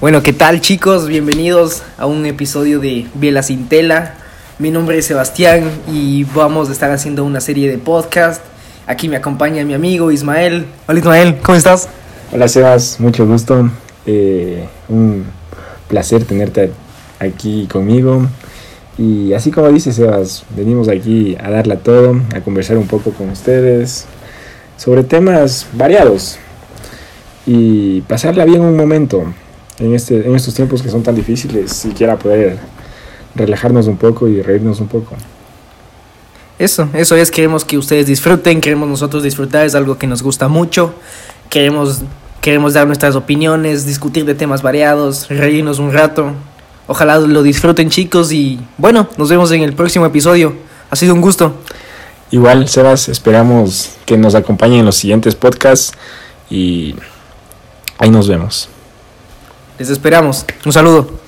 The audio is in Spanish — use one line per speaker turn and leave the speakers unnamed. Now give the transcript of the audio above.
Bueno, ¿qué tal chicos? Bienvenidos a un episodio de Biela sin tela. Mi nombre es Sebastián y vamos a estar haciendo una serie de podcast. Aquí me acompaña mi amigo Ismael. Hola Ismael, ¿cómo estás?
Hola Sebas, mucho gusto. Eh, un placer tenerte aquí conmigo. Y así como dices Sebas, venimos aquí a darle a todo, a conversar un poco con ustedes sobre temas variados y pasarla bien un momento en, este, en estos tiempos que son tan difíciles, siquiera poder relajarnos un poco y reírnos un poco.
Eso, eso es, queremos que ustedes disfruten, queremos nosotros disfrutar, es algo que nos gusta mucho, queremos, queremos dar nuestras opiniones, discutir de temas variados, reírnos un rato. Ojalá lo disfruten chicos y bueno, nos vemos en el próximo episodio. Ha sido un gusto.
Igual, Sebas, esperamos que nos acompañen en los siguientes podcasts y ahí nos vemos.
Les esperamos. Un saludo.